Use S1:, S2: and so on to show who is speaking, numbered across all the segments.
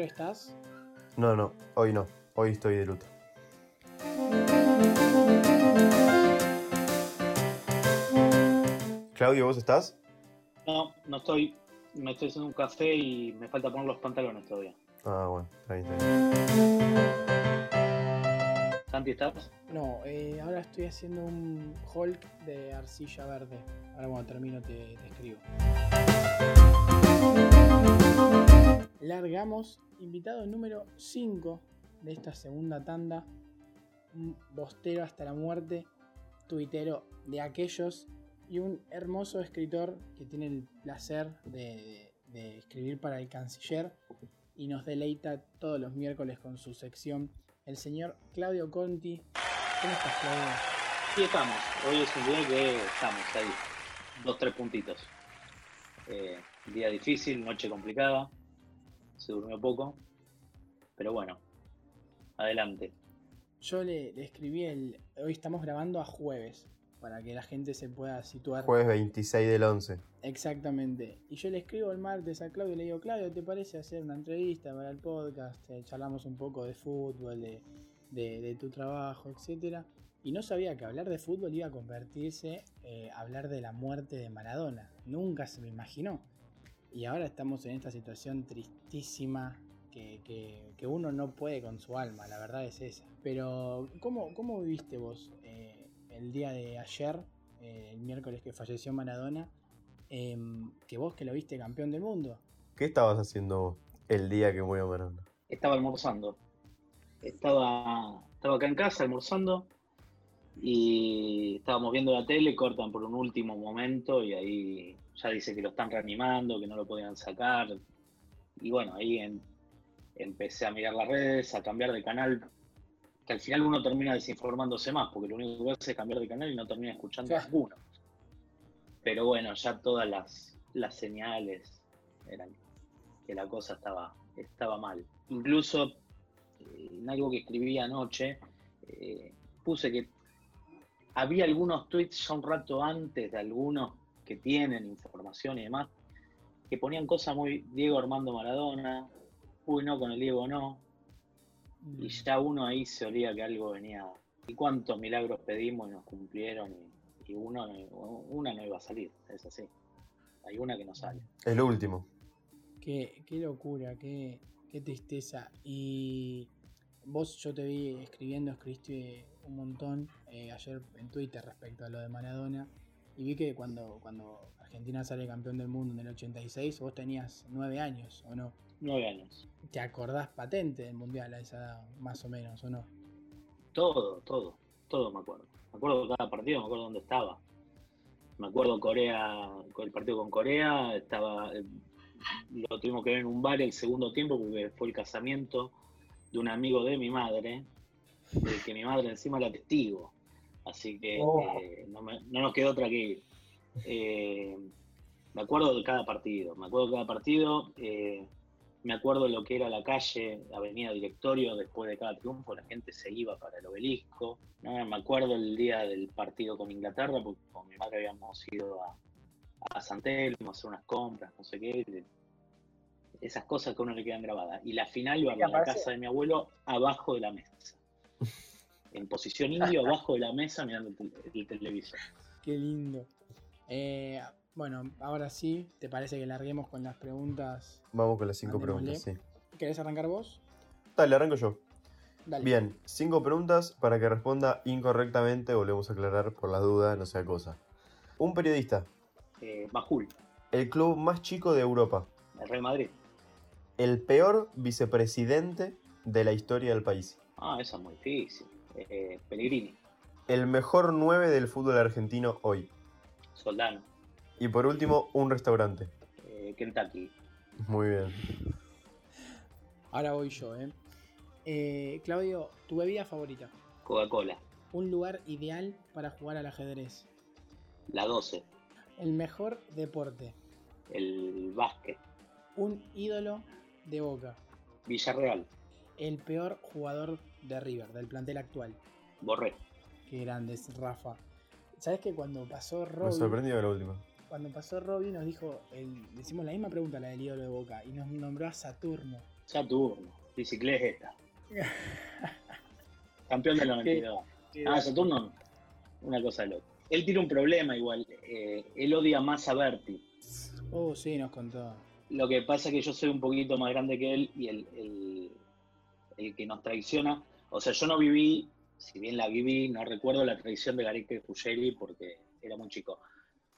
S1: ¿estás?
S2: No, no, hoy no. Hoy estoy de luto. Claudio, ¿vos estás?
S3: No, no estoy. Me estoy haciendo un café y me falta poner los pantalones todavía.
S2: Ah, bueno, está bien, está bien.
S3: Santi, ¿estás?
S1: No, eh, ahora estoy haciendo un Hulk de arcilla verde. Ahora cuando termino te, te escribo. Largamos, invitado número 5 de esta segunda tanda. Un bostero hasta la muerte, tuitero de aquellos y un hermoso escritor que tiene el placer de, escribir para el canciller y nos deleita todos los miércoles con su sección, el señor Claudio Conti. ¿Cómo estás, Claudio?
S3: Sí, estamos. Hoy es un día que estamos ahí. Dos, tres puntitos. Eh, día difícil, noche complicada. Se durmió poco. Pero bueno, adelante.
S1: Yo le, le escribí el. Hoy estamos grabando a jueves, para que la gente se pueda situar.
S2: Jueves 26 del 11.
S1: Exactamente. Y yo le escribo el martes a Claudio y le digo, Claudio, ¿te parece hacer una entrevista para el podcast? Eh, charlamos un poco de fútbol, de, de- de tu trabajo, etcétera. Y no sabía que hablar de fútbol iba a convertirse eh, hablar de la muerte de Maradona. Nunca se me imaginó. Y ahora estamos en esta situación tristísima que, que- que uno no puede con su alma, la verdad es esa. Pero, ¿cómo, cómo viviste vos eh, el día de ayer, eh, el miércoles que falleció Maradona? em, que vos que lo viste campeón del mundo.
S2: ¿Qué estabas haciendo vos el día que murió Maradona?
S3: Estaba almorzando. Estaba, estaba acá en casa almorzando y estábamos viendo la tele, cortan por un último momento y ahí ya dice que lo están reanimando, que no lo podían sacar. Y bueno, ahí en- empecé a mirar las redes, a cambiar de canal, que al final uno termina desinformándose más, porque lo único que hace es cambiar de canal y no termina escuchando
S1: Claro.
S3: ninguno. Pero bueno, ya todas las, las señales eran que la cosa estaba, estaba mal. Incluso eh, en algo que escribí anoche, eh, puse que había algunos tweets ya un rato antes de algunos que tienen información y demás, que ponían cosas muy Diego Armando Maradona, uy no, con el Diego no, y ya uno ahí se olía que algo venía. ¿Y cuántos milagros pedimos y nos cumplieron? Y, y uno, no- una no iba a salir, es así. Hay una que no sale.
S2: El último.
S1: Qué, qué locura, qué, qué tristeza. Y vos, yo te vi escribiendo, escribiste un montón eh, ayer en Twitter respecto a lo de Maradona. Y vi que cuando, cuando Argentina sale campeón del mundo en el 86, vos tenías nueve años, ¿o no?
S3: Nueve años.
S1: ¿Te acordás patente del mundial a esa edad, más o menos, o no?
S3: Todo, todo, todo me acuerdo. Me acuerdo de cada partido, me acuerdo dónde estaba. Me acuerdo Corea, el partido con Corea, estaba, eh, lo tuvimos que ver en un bar el segundo tiempo porque fue el casamiento de un amigo de mi madre, del que mi madre encima era testigo. Así que
S1: Oh.
S3: eh, no, me- no nos quedó otra que ir. Eh, me acuerdo de cada partido, me acuerdo de cada partido. eh, me acuerdo lo que era la calle, Avenida Directorio, después de cada triunfo la gente se iba para el obelisco. ¿no? Me acuerdo el día del partido con Inglaterra, porque con mi madre habíamos ido a, a San Telmo a hacer unas compras, no sé qué. Esas cosas que a uno le quedan grabadas. Y la final iba a la casa de mi abuelo abajo de la mesa. En posición indio, abajo de la mesa, mirando el, tel- el televisor.
S1: Qué lindo. Eh, bueno, ahora sí, ¿te parece que larguemos con las preguntas?
S2: Vamos con las cinco preguntas, sí.
S1: ¿Querés arrancar vos?
S2: Dale, arranco yo.
S1: Dale.
S2: Bien, cinco preguntas para que responda incorrectamente, volvemos a aclarar por las dudas, no sea cosa. Un periodista,
S3: Eh, Bajul,
S2: el club más chico de Europa,
S3: el Real Madrid.
S2: el peor vicepresidente de la historia del país,
S3: Ah, eso es muy difícil. Eh, Pellegrini,
S2: el mejor 9 del fútbol argentino hoy.
S3: Soldano,
S2: Y por último, un restaurante.
S3: eh, Kentucky.
S2: Muy bien.
S1: Ahora voy yo, ¿eh? Eh, Claudio, tu bebida favorita.
S3: Coca-Cola,
S1: Un lugar ideal para jugar al ajedrez.
S3: la 12,
S1: El mejor deporte.
S3: el básquet,
S1: Un ídolo de Boca.
S3: Villarreal,
S1: El peor jugador de River, del plantel actual.
S3: Borré.
S1: Qué grande es Rafa. ¿Sabes que cuando pasó
S2: Me
S1: Robbie,
S2: sorprendió la última.
S1: cuando pasó Robbie nos dijo, el- decimos la misma pregunta, la del ídolo de Boca, y nos nombró a Saturno.
S3: Saturno, bicicleta. Campeón del 92. Ah, Saturno, una cosa loca. Él tiene un problema igual. eh, él odia más a Berti.
S1: Oh, sí, nos contó.
S3: Lo que pasa es que yo soy un poquito más grande que él y el, el- el que nos traiciona. O sea, yo no viví, si bien la viví, no recuerdo la traición de Gareca y Ruggeri porque era muy chico.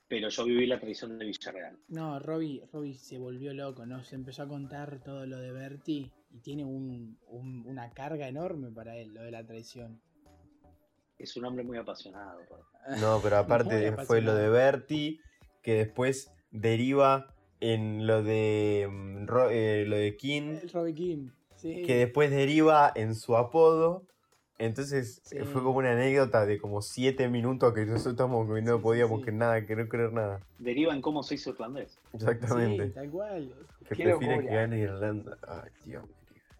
S3: Pero yo viví la traición de Villarreal.
S1: No, Robbie, Robbie se volvió loco, ¿no? Se empezó a contar todo lo de Berti y tiene un- un- una carga enorme para él, lo de la traición.
S3: Es un hombre muy apasionado.
S2: No, pero aparte fue lo de Berti, que después deriva en lo de mm, eh, lo de King,
S1: El Robbie King, sí.
S2: que después deriva en su apodo. Entonces
S1: Sí.
S2: fue como una anécdota de como siete minutos que nosotros estábamos que no
S1: sí,
S2: podíamos
S1: sí.
S2: que nada, que no creer nada.
S3: Deriva en cómo se hizo irlandés.
S2: Exactamente.
S1: Sí, tal cual.
S2: que que gane Irlanda. Ay, Dios mío.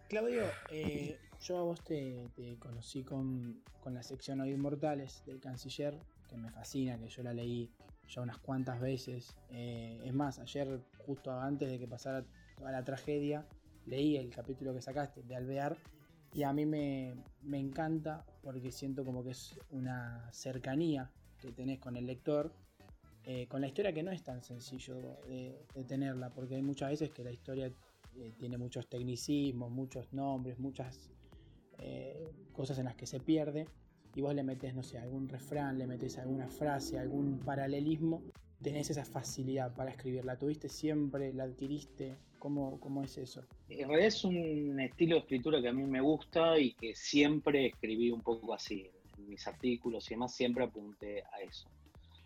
S1: Claudio, eh, yo a vos te, te conocí con, con la sección Hoy Inmortales del Canciller, que me fascina, que yo la leí ya unas cuantas veces. Eh, es más, ayer, justo antes de que pasara toda la tragedia, leí el capítulo que sacaste de Alvear y a mí me, me encanta porque siento como que es una cercanía que tenés con el lector. eh, con la historia que no es tan sencillo de, tenerla, porque hay muchas veces que la historia eh, tiene muchos tecnicismos, muchos nombres, muchas eh, cosas en las que se pierde. Y vos le metes, no sé, algún refrán, le metes alguna frase, algún paralelismo, tenés esa facilidad para escribirla. ¿Tuviste siempre? ¿La adquiriste? ¿Cómo, cómo es eso?
S3: En realidad es un estilo de escritura que a mí me gusta y que siempre escribí un poco así. En mis artículos y demás siempre apunté a eso.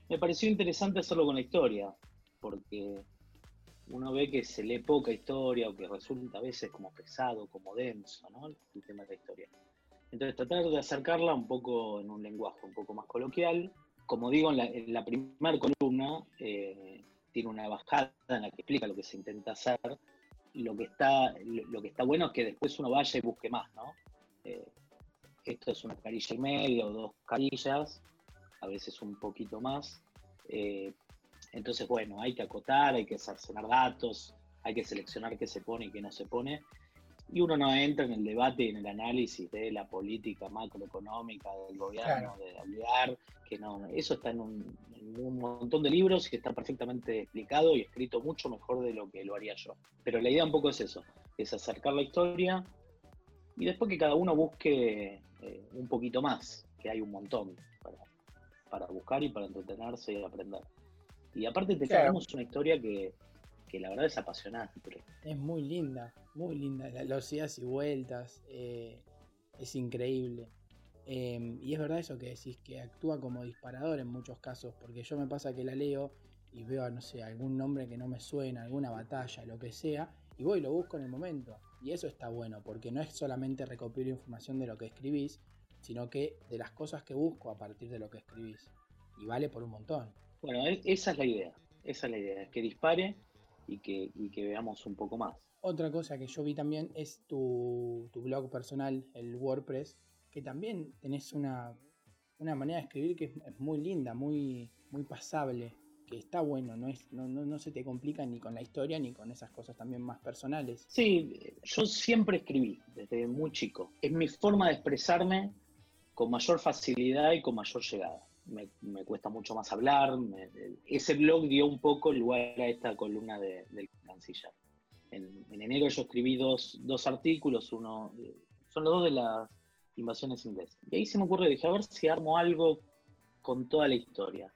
S3: Me pareció interesante hacerlo con la historia, porque uno ve que se lee poca historia o que resulta a veces como pesado, como denso, ¿no? El tema de la historia. Entonces tratar de acercarla un poco en un lenguaje un poco más coloquial. Como digo, en la, primera columna eh, tiene una bajada en la que explica lo que se intenta hacer. Lo que está, lo, que está bueno es que después uno vaya y busque más, ¿no? Eh, esto es una carilla y medio, o dos carillas, a veces un poquito más. Eh, entonces, bueno, hay que acotar, hay que cercenar datos, hay que seleccionar qué se pone y qué no se pone. Y uno no entra en el debate y en el análisis de la política macroeconómica del gobierno,
S1: Claro.
S3: de Alvear, que no, eso está en un, en un montón de libros y está perfectamente explicado y escrito mucho mejor de lo que lo haría yo. Pero la idea un poco es eso, es acercar la historia y después que cada uno busque eh, un poquito más, que hay un montón para, para buscar y para entretenerse y aprender. Y aparte te
S1: Claro.
S3: traemos una historia que, que la verdad es apasionante.
S1: Es muy linda, muy linda. Los idas y vueltas, eh, es increíble. Eh, y es verdad eso que decís, que actúa como disparador en muchos casos, porque yo me pasa que la leo y veo, no sé, algún nombre que no me suena, alguna batalla, lo que sea, y voy y lo busco en el momento. Y eso está bueno, porque no es solamente recopilar información de lo que escribís, sino que de las cosas que busco a partir de lo que escribís. Y vale por un montón.
S3: Bueno, esa es la idea, esa es la idea, que dispare y que, y que veamos un poco más.
S1: Otra cosa que yo vi también es tu, tu blog personal, el WordPress, que también tenés una, una manera de escribir que es, es muy linda, muy, muy pasable, que está bueno, no, es, no, no, no se te complica ni con la historia ni con esas cosas también más personales.
S3: Sí, yo siempre escribí desde muy chico. Es mi forma de expresarme con mayor facilidad y con mayor llegada. Me, me cuesta mucho más hablar. me- ese blog dio un poco lugar a esta columna de- del canciller. En, en enero yo escribí dos, dos artículos, uno son los dos de las invasiones inglesas. Y ahí se me ocurrió, dije, a ver si armo algo con toda la historia.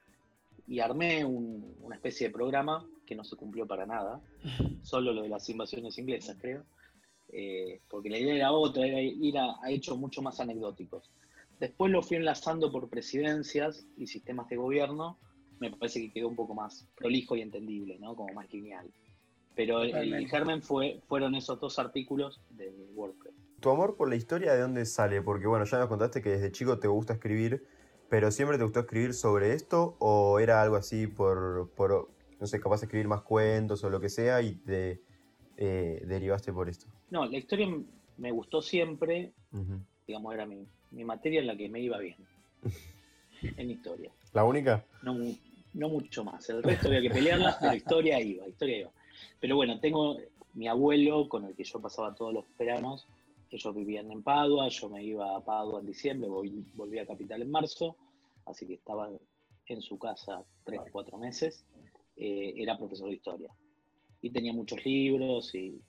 S3: Y armé un- una especie de programa que no se cumplió para nada, solo lo de las invasiones inglesas, creo, eh, porque la idea era otra, era ir a, a hechos mucho más anecdóticos. Después lo fui enlazando por presidencias y sistemas de gobierno, me parece que quedó un poco más prolijo y entendible, ¿no? como más lineal. Pero el, el
S1: Totalmente.
S3: germen fue, fueron esos dos artículos de WordPress.
S2: ¿Tu amor por la historia de dónde sale? Porque bueno, ya nos contaste que desde chico te gusta escribir, pero ¿siempre te gustó escribir sobre esto? ¿O era algo así por, por no sé, capaz de escribir más cuentos o lo que sea y te eh, derivaste por esto?
S3: No, la historia me gustó siempre. Digamos, era mi, mi materia en la que me iba bien, en historia.
S2: ¿La única?
S3: no, no mucho más. El resto había que pelearlas, pero historia iba, historia iba. Pero bueno, tengo, mi abuelo, con el que yo pasaba todos los veranos, ellos vivían en Padua, yo me iba a Padua en diciembre, volví a Capital en marzo, así que estaba en su casa tres o cuatro meses, eh, era profesor de historia. Y tenía muchos libros y,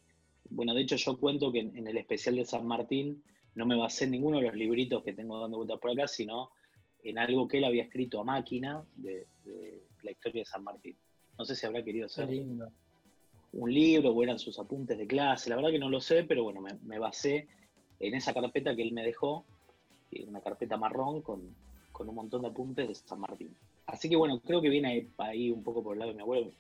S3: bueno, de hecho yo cuento que en, el especial de San Martín no me basé en ninguno de los libritos que tengo dando vueltas por acá, sino en algo que él había escrito a máquina de, la historia de San Martín. No sé si habrá querido hacer un libro o eran sus apuntes de clase, la verdad que no lo sé, pero bueno, me, basé en esa carpeta que él me dejó, una carpeta marrón con, con un montón de apuntes de San Martín. Así que bueno, creo que viene ahí un poco por el lado de mi abuelo,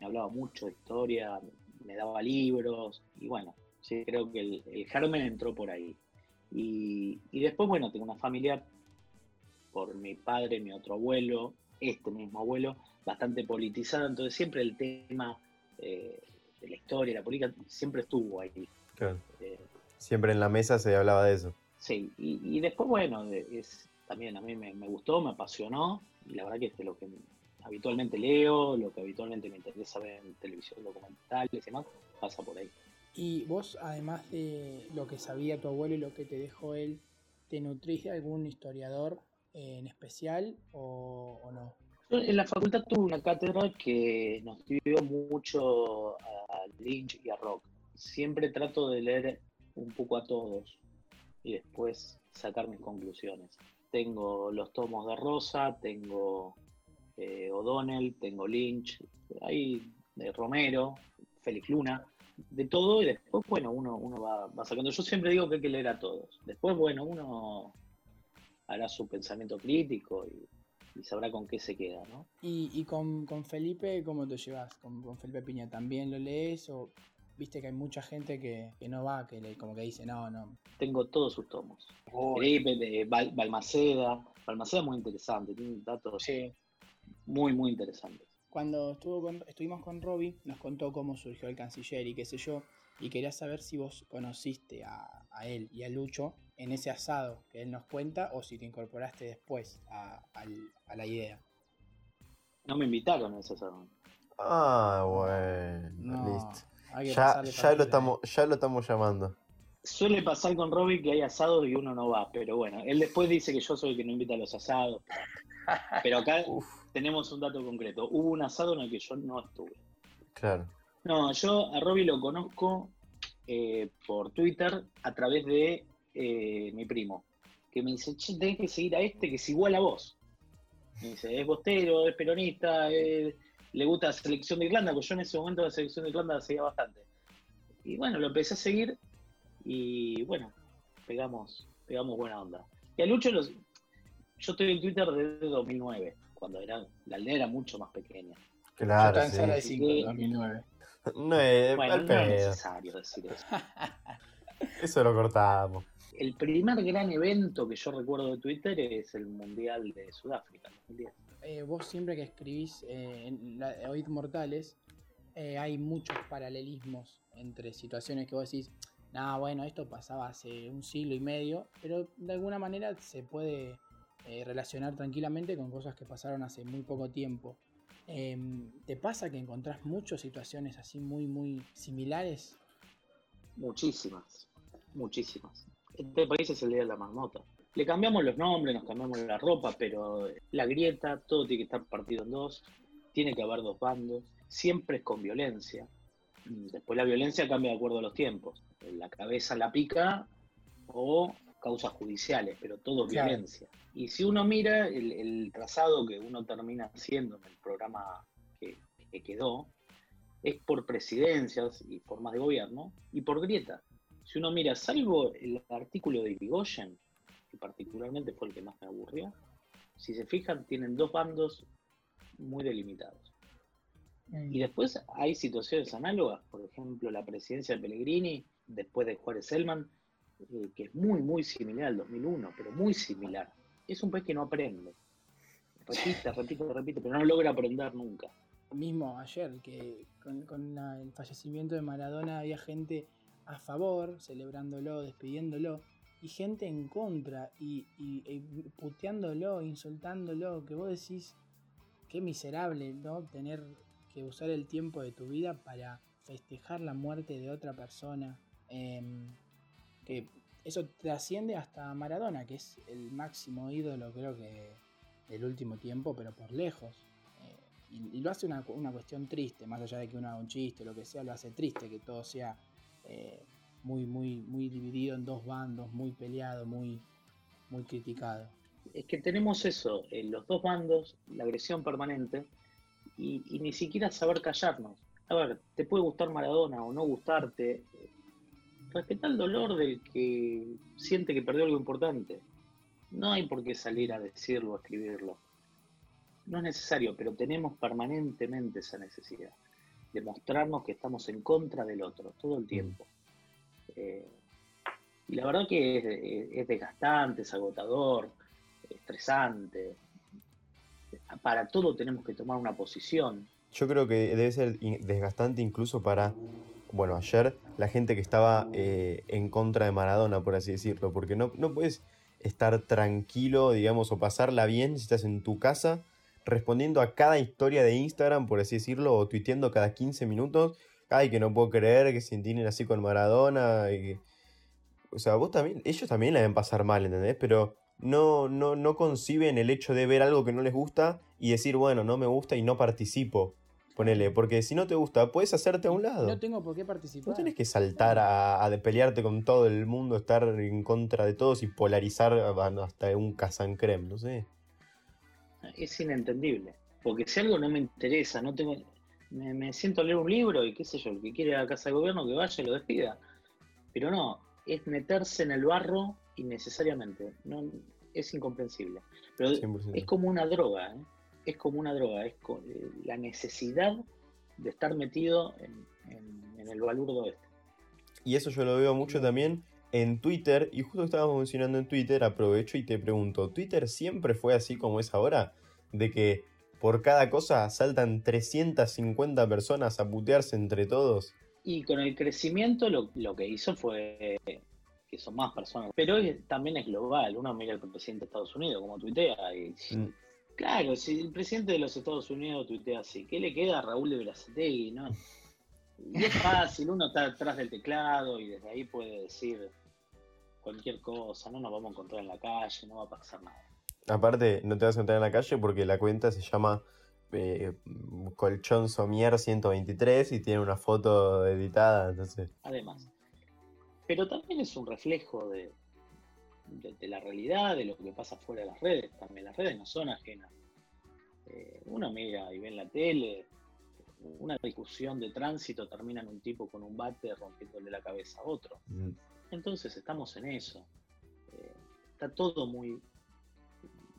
S3: me hablaba mucho de historia, me daba libros, y bueno, sí, creo que el, el germen entró por ahí. Y, y, después, bueno, tengo una familia por mi padre, mi otro abuelo, este mismo abuelo, bastante politizada, entonces siempre el tema eh, de la historia, la política, siempre estuvo ahí.
S2: Eh, siempre en la mesa se hablaba de eso.
S3: Sí, y, y después, bueno, es, también a mí me, gustó, me apasionó, y la verdad que es lo que habitualmente leo, lo que habitualmente me interesa ver en televisión, documentales y demás, pasa por ahí.
S1: Y vos, además de lo que sabía tu abuelo y lo que te dejó él, ¿te nutrís de algún historiador en especial o, no?
S3: En la facultad tuve una cátedra que nos dio mucho a Lynch y a Rock. Siempre trato de leer un poco a todos y después sacar mis conclusiones. Tengo los tomos de Rosa, tengo eh, O'Donnell, tengo Lynch, hay de Romero, Félix Luna, de todo y después, bueno, uno, uno va, sacando. Yo siempre digo que hay que leer a todos. Después, bueno, uno hará su pensamiento crítico y, sabrá con qué se queda, ¿no?
S1: ¿Y, con, Felipe cómo te llevas? ¿Con, ¿Con, Felipe Piña también lo lees o viste que hay mucha gente que, no va, que le, como que dice, no, no.
S3: Tengo todos sus tomos. Felipe, de Balmaceda. Balmaceda es muy interesante, tiene datos muy, muy interesantes.
S1: Cuando estuvo estuvimos con Robbie, nos contó cómo surgió el canciller y qué sé yo, y quería saber si vos conociste a, él y a Lucho en ese asado que él nos cuenta o si te incorporaste después a, la idea.
S3: No me invitaron a ese asado.
S2: Ah, bueno, listo ya, ya lo, estamos, ya lo estamos llamando.
S3: Suele pasar con Robin que hay asados y uno no va, pero bueno, él después dice que yo soy el que no invita a los asados. Pero acá tenemos un dato concreto. Hubo un asado en el que yo no estuve.
S2: Claro.
S3: No, yo a Robbie lo conozco eh, por Twitter a través de eh, mi primo, que me dice, che, tenés que seguir a este que es igual a vos. Me dice, es bostero, es peronista, es le gusta la selección de Irlanda, porque yo en ese momento la selección de Irlanda la seguía bastante. Y bueno, lo empecé a seguir y bueno, pegamos, pegamos buena onda. Y a Lucho los, yo estoy en Twitter desde 2009, cuando era, la aldea era mucho más pequeña.
S2: Claro,
S1: yo en 5 2009.
S2: No es,
S3: bueno, no es necesario decir eso.
S2: eso lo cortamos.
S3: El primer gran evento que yo recuerdo de Twitter es el Mundial de Sudáfrica, 2010.
S1: Eh, vos siempre que escribís eh, en la, Oíd Mortales, eh, hay muchos paralelismos entre situaciones que vos decís, nada, bueno, esto pasaba hace un siglo y medio, pero de alguna manera se puede relacionar tranquilamente con cosas que pasaron hace muy poco tiempo. Em, ¿Te pasa que encontrás muchas situaciones así muy, muy similares?
S3: Muchísimas, muchísimas. Este país es el día de la marmota. Le cambiamos los nombres, nos cambiamos la ropa, pero la grieta, todo tiene que estar partido en dos, tiene que haber dos bandos, siempre es con violencia. Después la violencia cambia de acuerdo a los tiempos. La cabeza la pica o causas judiciales, pero todo es violencia. Y si uno mira el, trazado que uno termina haciendo en el programa que, que quedó, es por presidencias y formas de gobierno y por grieta. Si uno mira, salvo el artículo de Irigoyen, que particularmente fue el que más me aburrió, si se fijan, tienen dos bandos muy delimitados. Y mm. después hay situaciones análogas, por ejemplo, la presidencia de Pellegrini, después de Juárez Selman, eh, que es muy, muy similar al 2001, pero muy similar. Es un país que no aprende. Repite, repite, repite, pero no logra aprender nunca.
S1: Mismo ayer, que con, con el fallecimiento de Maradona había gente a favor, celebrándolo, despidiéndolo, y gente en contra y, puteándolo, insultándolo, que vos decís, qué miserable, ¿no? Tener que usar el tiempo de tu vida para festejar la muerte de otra persona. Em, que eso trasciende hasta Maradona, que es el máximo ídolo creo que del último tiempo, pero por lejos. Eh, y, lo hace una, cuestión triste, más allá de que uno haga un chiste o lo que sea, lo hace triste que todo sea eh, muy, muy, muy dividido en dos bandos, muy peleado, muy, muy criticado.
S3: Es que tenemos eso, en los dos bandos, la agresión permanente, y ni siquiera saber callarnos. A ver, te puede gustar Maradona o no gustarte, respeta el dolor del que siente que perdió algo importante. No hay por qué salir a decirlo, a escribirlo. No es necesario, pero tenemos permanentemente esa necesidad de mostrarnos que estamos en contra del otro todo el tiempo. Eh, y la verdad que es, desgastante, es agotador, estresante. Para todo tenemos que tomar una posición.
S2: Yo creo que debe ser desgastante incluso para bueno, ayer la gente que estaba eh, en contra de Maradona, por así decirlo, porque no, no puedes estar tranquilo, digamos, o pasarla bien si estás en tu casa respondiendo a cada historia de Instagram, por así decirlo, o tuiteando cada 15 minutos, ay, que no puedo creer que se entienden así con Maradona, o sea, vos también, ellos también la deben pasar mal, ¿entendés? Pero no, no, no conciben el hecho de ver algo que no les gusta y decir, bueno, no me gusta y no participo. Ponele, porque si no te gusta, puedes hacerte a un lado.
S1: No tengo por qué participar.
S2: No tienes que saltar a, a pelearte con todo el mundo, estar en contra de todos y polarizar hasta un casancrem, no sé.
S3: Es inentendible. Porque si algo no me interesa, no tengo. Me, siento a leer un libro y qué sé yo, el que quiere ir a la casa de gobierno que vaya y lo despida. Pero no, es meterse en el barro innecesariamente. No, es incomprensible. Pero es como una droga, ¿eh? Es como una droga, es eh, la necesidad de estar metido en, el balurdo este.
S2: Y eso yo lo veo mucho también en Twitter, y justo estábamos mencionando en Twitter, aprovecho y te pregunto, ¿Twitter siempre fue así como es ahora? De que por cada cosa saltan 350 personas a putearse entre todos.
S3: Y con el crecimiento lo, que hizo fue que son más personas. Pero también es global. Uno mira al presidente de Estados Unidos como tuitea y mm. Claro, si el presidente de los Estados Unidos tuitea así, ¿qué le queda a Raúl de Berazategui, no? Y es fácil, uno está atrás del teclado y desde ahí puede decir cualquier cosa, no nos vamos a encontrar en la calle, no va a pasar nada.
S2: Aparte, no te vas a encontrar en la calle porque la cuenta se llama eh, Colchón Somier 123 y tiene una foto editada, entonces.
S3: Además. Pero también es un reflejo de, de, la realidad, de lo que pasa fuera de las redes también. Las redes no son ajenas. Eh, uno mira y ve en la tele, una discusión de tránsito termina en un tipo con un bate rompiéndole la cabeza a otro. Mm. Entonces estamos en eso. Eh, está todo muy,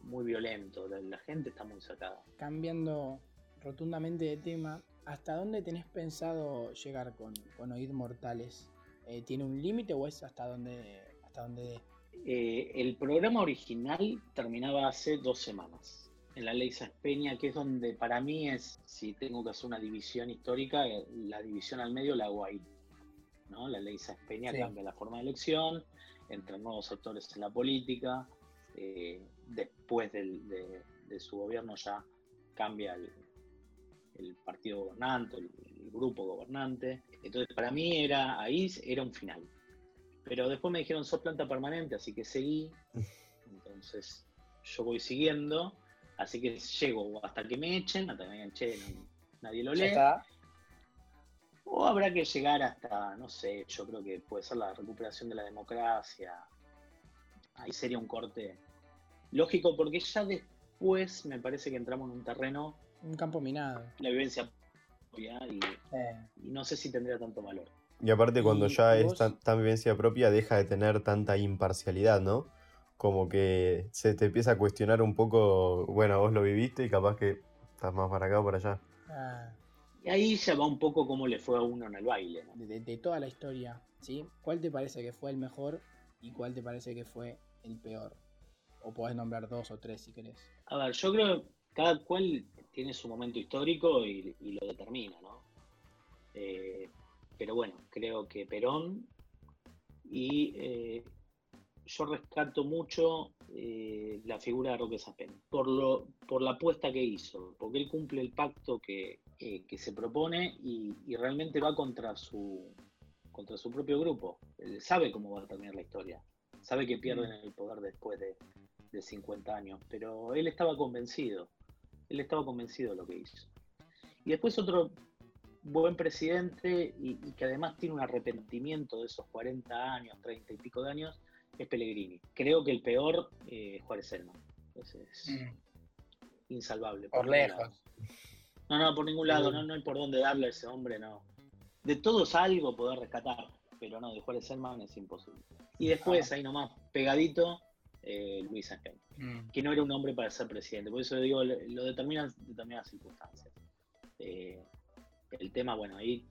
S3: muy violento, la, gente está muy sacada.
S1: Cambiando rotundamente de tema, ¿hasta dónde tenés pensado llegar con, con Oíd Mortales? Eh, ¿Tiene un límite o es hasta dónde, hasta dónde
S3: eh, el programa original terminaba hace dos semanas en la ley Saspeña, que es donde para mí es, si tengo que hacer una división histórica, eh, la división al medio la hago ahí. ¿no? La ley Saspeña cambia la forma de elección, entran nuevos actores en la política, eh, después de, su gobierno ya cambia el, partido gobernante, el, el, grupo gobernante. Entonces para mí era ahí era un final. Pero después me dijeron, sos planta permanente, así que seguí. Entonces yo voy siguiendo, así que llego hasta que me echen, hasta que me digan, nadie lo lee. O habrá que llegar hasta, no sé, yo creo que puede ser la recuperación de la democracia. Ahí sería un corte lógico, porque ya después me parece que entramos en un terreno.
S1: Un campo minado.
S3: La vivencia y no sé si tendría tanto valor.
S2: Y aparte cuando ya es tan, vivencia propia deja de tener tanta imparcialidad, ¿no? Como que se te empieza a cuestionar un poco, bueno, vos lo viviste y capaz que estás más para acá o para allá.
S3: Ah. Y ahí ya va un poco cómo le fue a uno en el baile.
S1: De, toda la historia, ¿sí? ¿Cuál te parece que fue el mejor y cuál te parece que fue el peor? O podés nombrar dos o tres si querés.
S3: A ver, yo creo que cada cual tiene su momento histórico y, y lo determina, ¿no? Eh, pero bueno, creo que Perón y eh, yo rescato mucho eh, la figura de Roque Zapen, por, lo, por la apuesta que hizo, porque él cumple el pacto que, eh, que se propone y, realmente va contra su, contra su propio grupo. Él sabe cómo va a terminar la historia, sabe que pierden mm. el poder después de, de 50 años, pero él estaba convencido, él estaba convencido de lo que hizo. Y después otro buen presidente y, que además tiene un arrepentimiento de esos 40 años, 30 y pico de años, es Pellegrini. Creo que el peor, eh, Juárez Selma. Es, mm. insalvable.
S1: Por, lejos.
S3: No, no, por ningún lado, no, no hay por dónde darle a ese hombre, no. De todos algo poder rescatar, pero no, de Juárez Selman es imposible. Y después, ah. ahí nomás, pegadito, eh, Luis Ángel, mm. que no era un hombre para ser presidente. Por eso digo, lo determinan determinadas circunstancias. Eh, el tema, bueno, ahí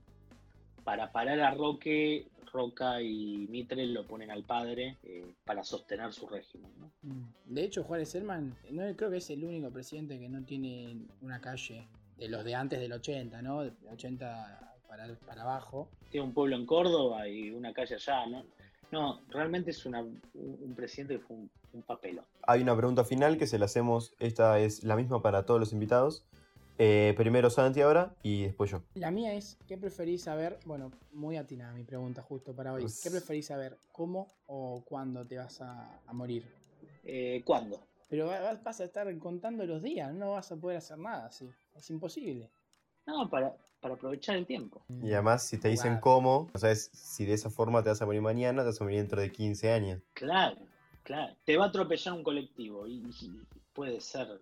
S3: para parar a Roque, Roca y Mitre lo ponen al padre eh, para sostener su régimen.
S1: Mm. De hecho, Juárez Selman no creo que es el único presidente que no tiene una calle de los de antes del 80, ¿no? Del 80 para, para abajo.
S3: Tiene un pueblo en Córdoba y una calle allá, ¿no? No, realmente es una, un presidente que fue un, un papelo.
S2: Hay una pregunta final que se la hacemos, esta es la misma para todos los invitados. Eh, primero Santi ahora y después yo.
S1: La mía es, ¿qué preferís saber? Bueno, muy atinada mi pregunta justo para hoy. ¿Qué preferís saber? ¿Cómo o cuándo te vas a, morir?
S3: Eh, ¿Cuándo?
S1: Pero vas a estar contando los días, no vas a poder hacer nada así. Es imposible.
S3: No, para, para aprovechar el tiempo.
S2: Y además, si te dicen cómo, o sea, si de esa forma te vas a morir mañana, te vas a morir dentro de 15 años.
S3: Claro, claro. Te va a atropellar un colectivo y puede ser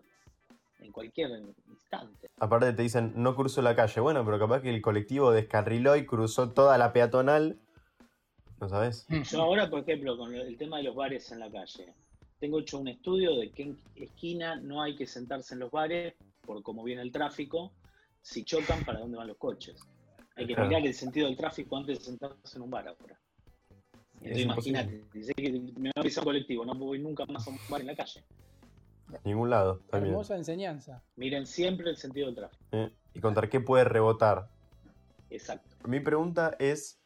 S3: en cualquier instante.
S2: Aparte te dicen, no cruzo la calle. Bueno, pero capaz que el colectivo descarriló y cruzó toda la peatonal. ¿No sabes?
S3: Yo ahora, por ejemplo, con el tema de los bares en la calle, tengo hecho un estudio de que en esquina no hay que sentarse en los bares por cómo viene el tráfico, si chocan, para dónde van los coches. Hay que mirar el sentido del tráfico antes de sentarse en un bar ahora. imagínate, dice que me voy a un colectivo, no voy nunca más a un bar en la calle.
S2: Ningún lado.
S1: Hermosa enseñanza.
S3: Miren siempre el sentido del tráfico.
S2: Eh, y contar qué puede rebotar.
S3: Exacto.
S2: Mi pregunta es,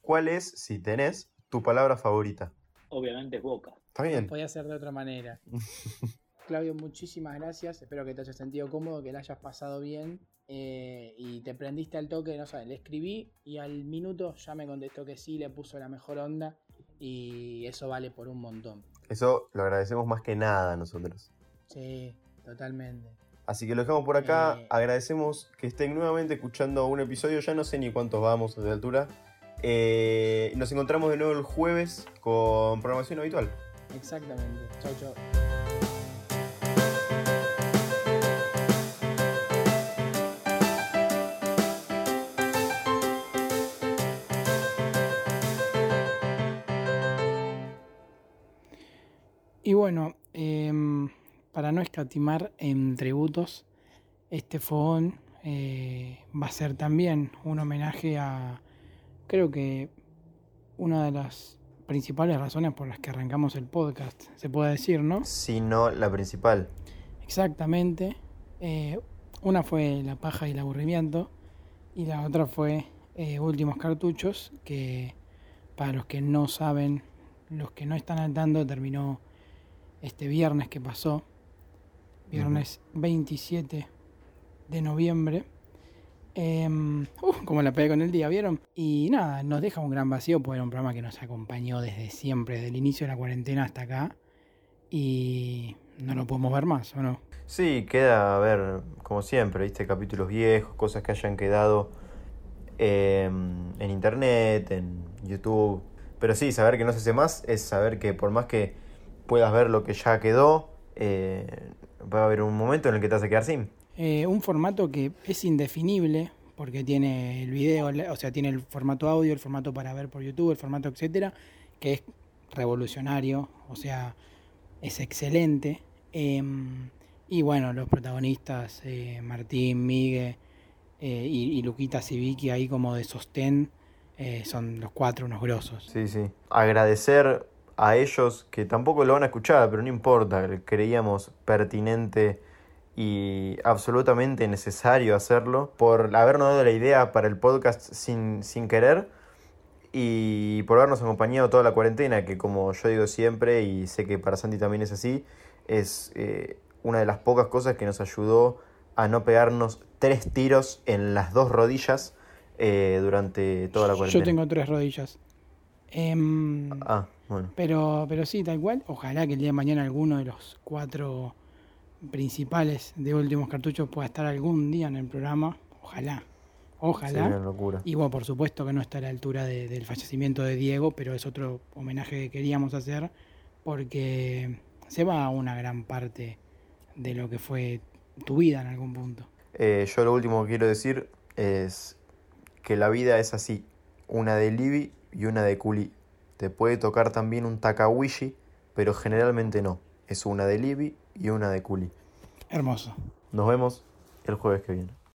S2: ¿cuál es, si tenés, tu palabra favorita?
S3: Obviamente es boca.
S2: Está bien.
S1: No podía ser de otra manera. Claudio, muchísimas gracias. Espero que te hayas sentido cómodo, que la hayas pasado bien. Eh, y te prendiste al toque, no sabes, le escribí y al minuto ya me contestó que sí, le puso la mejor onda y eso vale por un montón.
S2: Eso lo agradecemos más que nada a nosotros.
S1: Sí, totalmente.
S2: Así que lo dejamos por acá. Eh, Agradecemos que estén nuevamente escuchando un episodio. Ya no sé ni cuántos vamos de altura. Eh, nos encontramos de nuevo el jueves con programación habitual.
S1: Exactamente. Chau, chau. Y bueno, em, para no escatimar en tributos, este fogón eh, va a ser también un homenaje a, creo que una de las principales razones por las que arrancamos el podcast, se puede decir, ¿no?
S2: Si no, la principal.
S1: Exactamente. Eh, una fue La paja y el aburrimiento y la otra fue eh, Últimos cartuchos, que para los que no saben, los que no están al tanto, terminó este viernes que pasó, viernes 27 de noviembre. Em, como la pegué con el día, ¿vieron? Y nada, nos deja un gran vacío porque era un programa que nos acompañó desde siempre, desde el inicio de la cuarentena hasta acá. Y no lo podemos ver más, ¿o no?
S2: Sí, queda a ver, como siempre, ¿viste? Capítulos viejos, cosas que hayan quedado em, en internet, en YouTube. Pero sí, saber que no se hace más es saber que por más que puedas ver lo que ya quedó, eh, va a haber un momento en el que te vas a quedar sin.
S1: Eh, un formato que es indefinible, porque tiene el video, o sea, tiene el formato audio, el formato para ver por YouTube, el formato etcétera, que es revolucionario, o sea, es excelente. Em, y bueno, los protagonistas, eh, Martín, Miguel y, y, Luquita Vicky ahí como de sostén, son los cuatro unos grosos.
S2: Sí, sí. Agradecer a ellos que tampoco lo van a escuchar, pero no importa, creíamos pertinente y absolutamente necesario hacerlo por habernos dado la idea para el podcast sin, sin querer y por habernos acompañado toda la cuarentena, que como yo digo siempre, y sé que para Santi también es así, es eh, una de las pocas cosas que nos ayudó a no pegarnos tres tiros en las dos rodillas eh, durante toda la cuarentena.
S1: Yo tengo tres rodillas. Em,
S2: Ah, bueno.
S1: pero, pero sí, tal cual. Ojalá que el día de mañana alguno de los cuatro principales de últimos cartuchos pueda estar algún día en el programa. Ojalá.
S2: Sería
S1: Ojalá.
S2: locura.
S1: Y bueno, por supuesto que no está a la altura de- del fallecimiento de Diego, pero es otro homenaje que queríamos hacer porque se va una gran parte de lo que fue tu vida en algún punto.
S2: Eh, yo lo último que quiero decir es que la vida es así, una de Libby y una de Kuli. Te puede tocar también un Takawishi, pero generalmente no. Es una de Libby y una de Kuli.
S1: Hermoso.
S2: Nos vemos el jueves que viene.